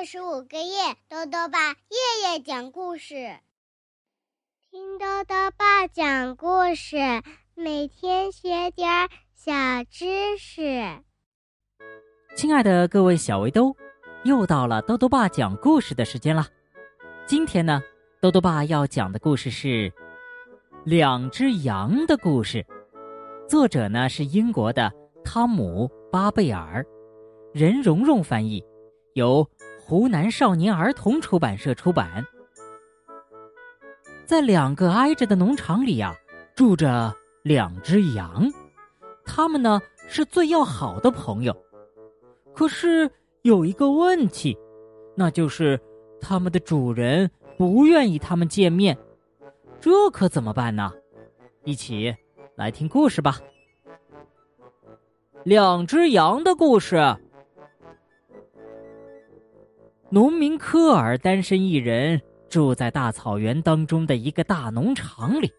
二十五个月，豆豆爸夜夜讲故事，听豆豆爸讲故事，每天学点小知识。亲爱的各位小围兜，又到了豆豆爸讲故事的时间了。今天呢，豆豆爸要讲的故事是《两只羊的故事》，作者呢是英国的汤姆·巴贝尔，任蓉蓉翻译。由湖南少年儿童出版社出版。在两个挨着的农场里呀，住着两只羊，它们呢是最要好的朋友。可是有一个问题，那就是它们的主人不愿意它们见面，这可怎么办呢？一起来听故事吧。两只羊的故事。农民科尔单身一人，住在大草原当中的一个大农场里。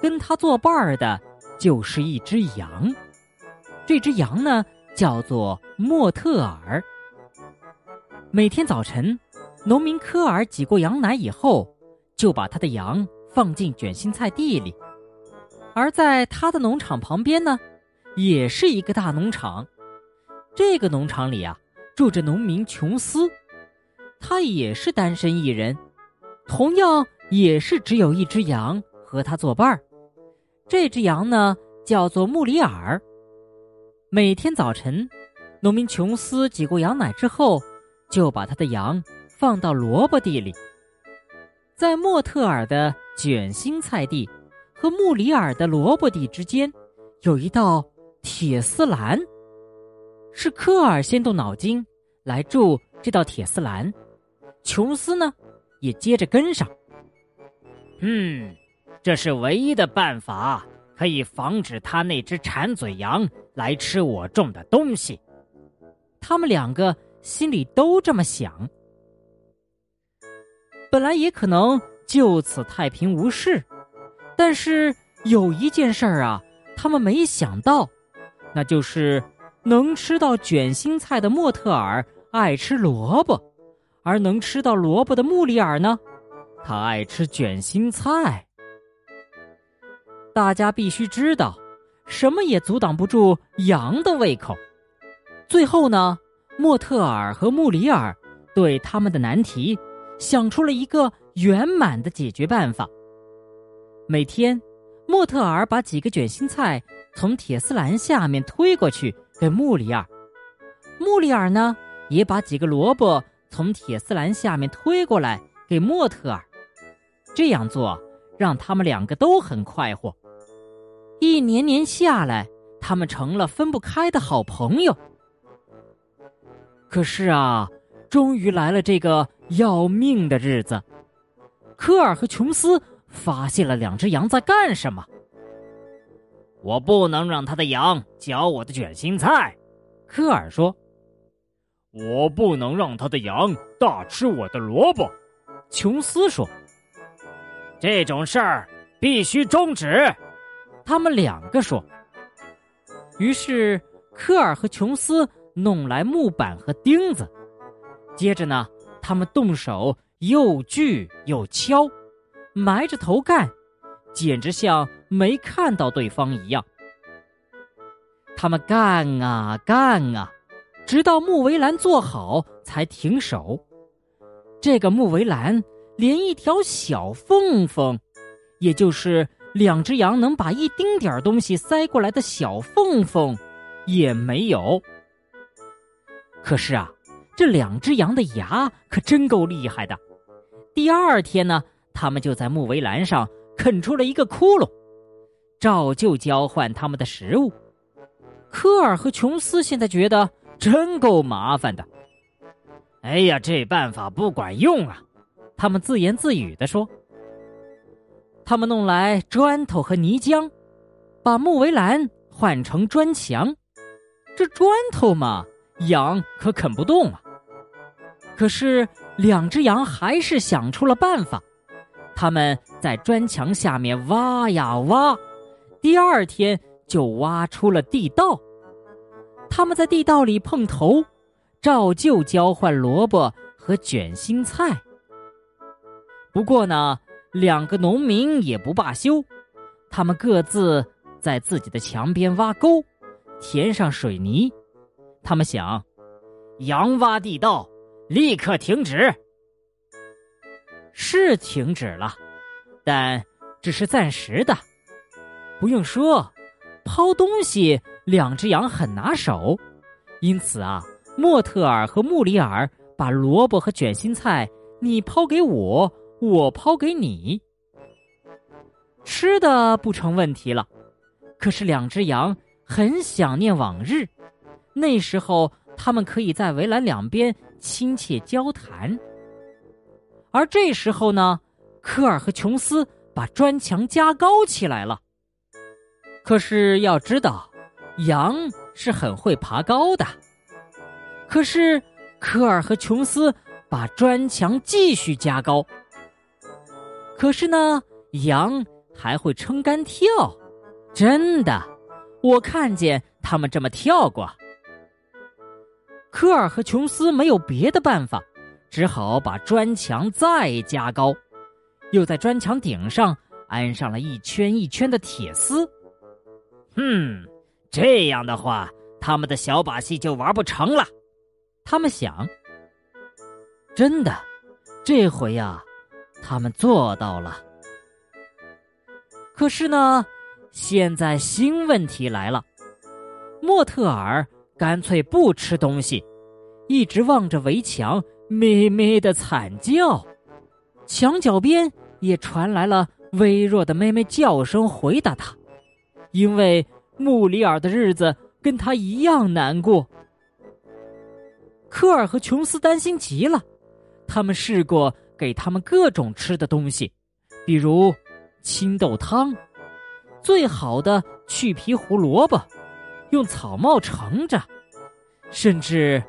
跟他作伴儿的，就是一只羊。这只羊呢，叫做莫特尔。每天早晨，农民科尔挤过羊奶以后，就把他的羊放进卷心菜地里。而在他的农场旁边呢，也是一个大农场。这个农场里啊。住着农民琼斯，他也是单身一人，同样也是只有一只羊和他作伴儿。这只羊呢，叫做穆里尔。每天早晨，农民琼斯挤过羊奶之后，就把他的羊放到萝卜地里。在莫特尔的卷心菜地和穆里尔的萝卜地之间，有一道铁丝栏。是科尔先动脑筋来筑这道铁丝栏，琼斯呢也接着跟上。嗯，这是唯一的办法，可以防止他那只馋嘴羊来吃我种的东西。他们两个心里都这么想。本来也可能就此太平无事，但是有一件事儿啊，他们没想到，那就是。能吃到卷心菜的莫特尔爱吃萝卜，而能吃到萝卜的穆里尔呢，他爱吃卷心菜。大家必须知道，什么也阻挡不住羊的胃口。最后呢，莫特尔和穆里尔对他们的难题想出了一个圆满的解决办法。每天，莫特尔把几个卷心菜从铁丝栏下面推过去。给穆里尔，穆里尔呢也把几个萝卜从铁丝栏下面推过来给莫特尔，这样做让他们两个都很快活。一年年下来，他们成了分不开的好朋友。可是啊，终于来了这个要命的日子，科尔和琼斯发现了两只羊在干什么。我不能让他的羊嚼我的卷心菜，科尔说。我不能让他的羊大吃我的萝卜，琼斯说。这种事儿必须终止，他们两个说。于是科尔和琼斯弄来木板和钉子，接着呢，他们动手又锯又敲，埋着头干。简直像没看到对方一样。他们干啊干啊，直到木围栏做好才停手。这个木围栏连一条小缝缝，也就是两只羊能把一丁点儿东西塞过来的小缝缝，也没有。可是啊，这两只羊的牙可真够厉害的。第二天呢，他们就在木围栏上。啃出了一个窟窿，照旧交换他们的食物。科尔和琼斯现在觉得真够麻烦的。哎呀，这办法不管用啊！他们自言自语地说。他们弄来砖头和泥浆，把木围栏换成砖墙。这砖头嘛，羊可啃不动啊。可是两只羊还是想出了办法。他们在砖墙下面挖呀挖，第二天就挖出了地道。他们在地道里碰头，照旧交换萝卜和卷心菜。不过呢，两个农民也不罢休，他们各自在自己的墙边挖沟，填上水泥。他们想，羊挖地道，立刻停止。是停止了，但只是暂时的。不用说，抛东西两只羊很拿手，因此啊，莫特尔和穆里尔把萝卜和卷心菜你抛给我，我抛给你。吃的不成问题了，可是两只羊很想念往日，那时候他们可以在围栏两边亲切交谈。而这时候呢，科尔和琼斯把砖墙加高起来了。可是要知道，羊是很会爬高的。可是科尔和琼斯把砖墙继续加高。可是呢，羊还会撑杆跳，真的，我看见他们这么跳过。科尔和琼斯没有别的办法。只好把砖墙再加高，又在砖墙顶上安上了一圈一圈的铁丝。嗯，这样的话，他们的小把戏就玩不成了。他们想，真的，这回呀，他们做到了。可是呢，现在新问题来了，莫特尔干脆不吃东西，一直望着围墙。咩咩的惨叫，墙角边也传来了微弱的咩咩叫声，回答他。因为穆里尔的日子跟他一样难过。科尔和琼斯担心极了，他们试过给他们各种吃的东西，比如青豆汤，最好的去皮胡萝卜，用草帽盛着，甚至。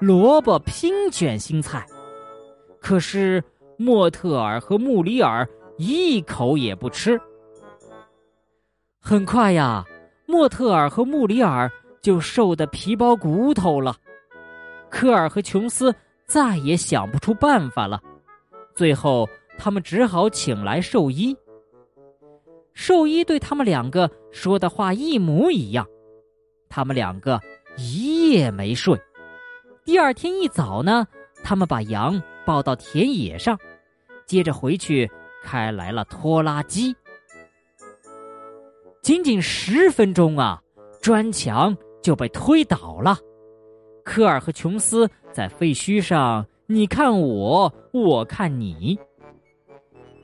萝卜拼卷心菜，可是莫特尔和穆里尔一口也不吃。很快呀，莫特尔和穆里尔就瘦得皮包骨头了。科尔和琼斯再也想不出办法了，最后他们只好请来兽医。兽医对他们两个说的话一模一样，他们两个一夜没睡。第二天一早呢，他们把羊抱到田野上，接着回去开来了拖拉机。仅仅十分钟啊，砖墙就被推倒了。科尔和琼斯在废墟上，你看我，我看你，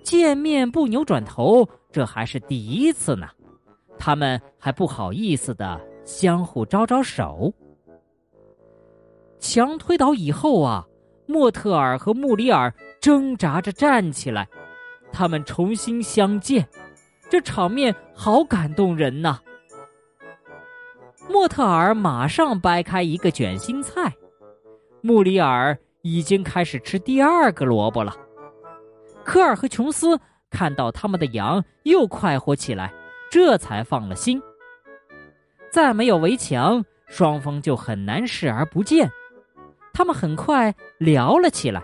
见面不扭转头，这还是第一次呢。他们还不好意思的相互招招手。墙推倒以后啊，莫特尔和穆里尔挣扎着站起来，他们重新相见，这场面好感动人呐。莫特尔马上掰开一个卷心菜，穆里尔已经开始吃第二个萝卜了。科尔和琼斯看到他们的羊又快活起来，这才放了心。再没有围墙，双方就很难视而不见。他们很快聊了起来，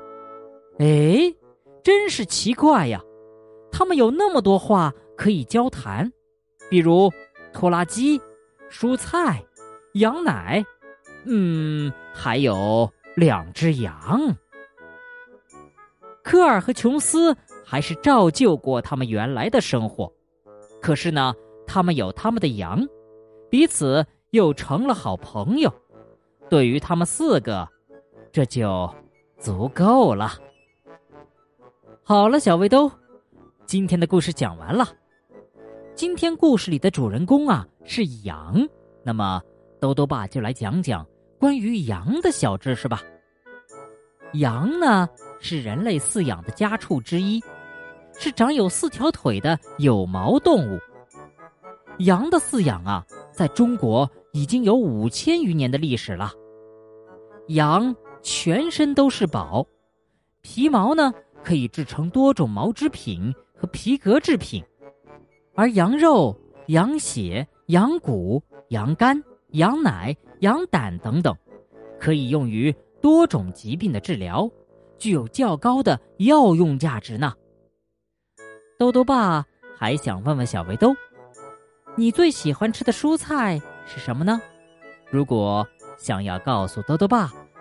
哎，真是奇怪呀！他们有那么多话可以交谈，比如拖拉机、蔬菜、羊奶，嗯，还有两只羊。科尔和琼斯还是照旧过他们原来的生活，可是呢，他们有他们的羊，彼此又成了好朋友。对于他们四个。这就足够了。好了，小围兜，今天的故事讲完了。今天故事里的主人公啊是羊，那么兜兜爸就来讲讲关于羊的小知识吧。羊呢是人类饲养的家畜之一，是长有四条腿的有毛动物。羊的饲养啊，在中国已经有五千余年的历史了。羊。全身都是宝，皮毛呢可以制成多种毛织品和皮革制品，而羊肉、羊血、羊骨、羊肝、羊奶、羊胆等等，可以用于多种疾病的治疗，具有较高的药用价值呢。豆豆爸还想问问小围兜，你最喜欢吃的蔬菜是什么呢？如果想要告诉豆豆爸，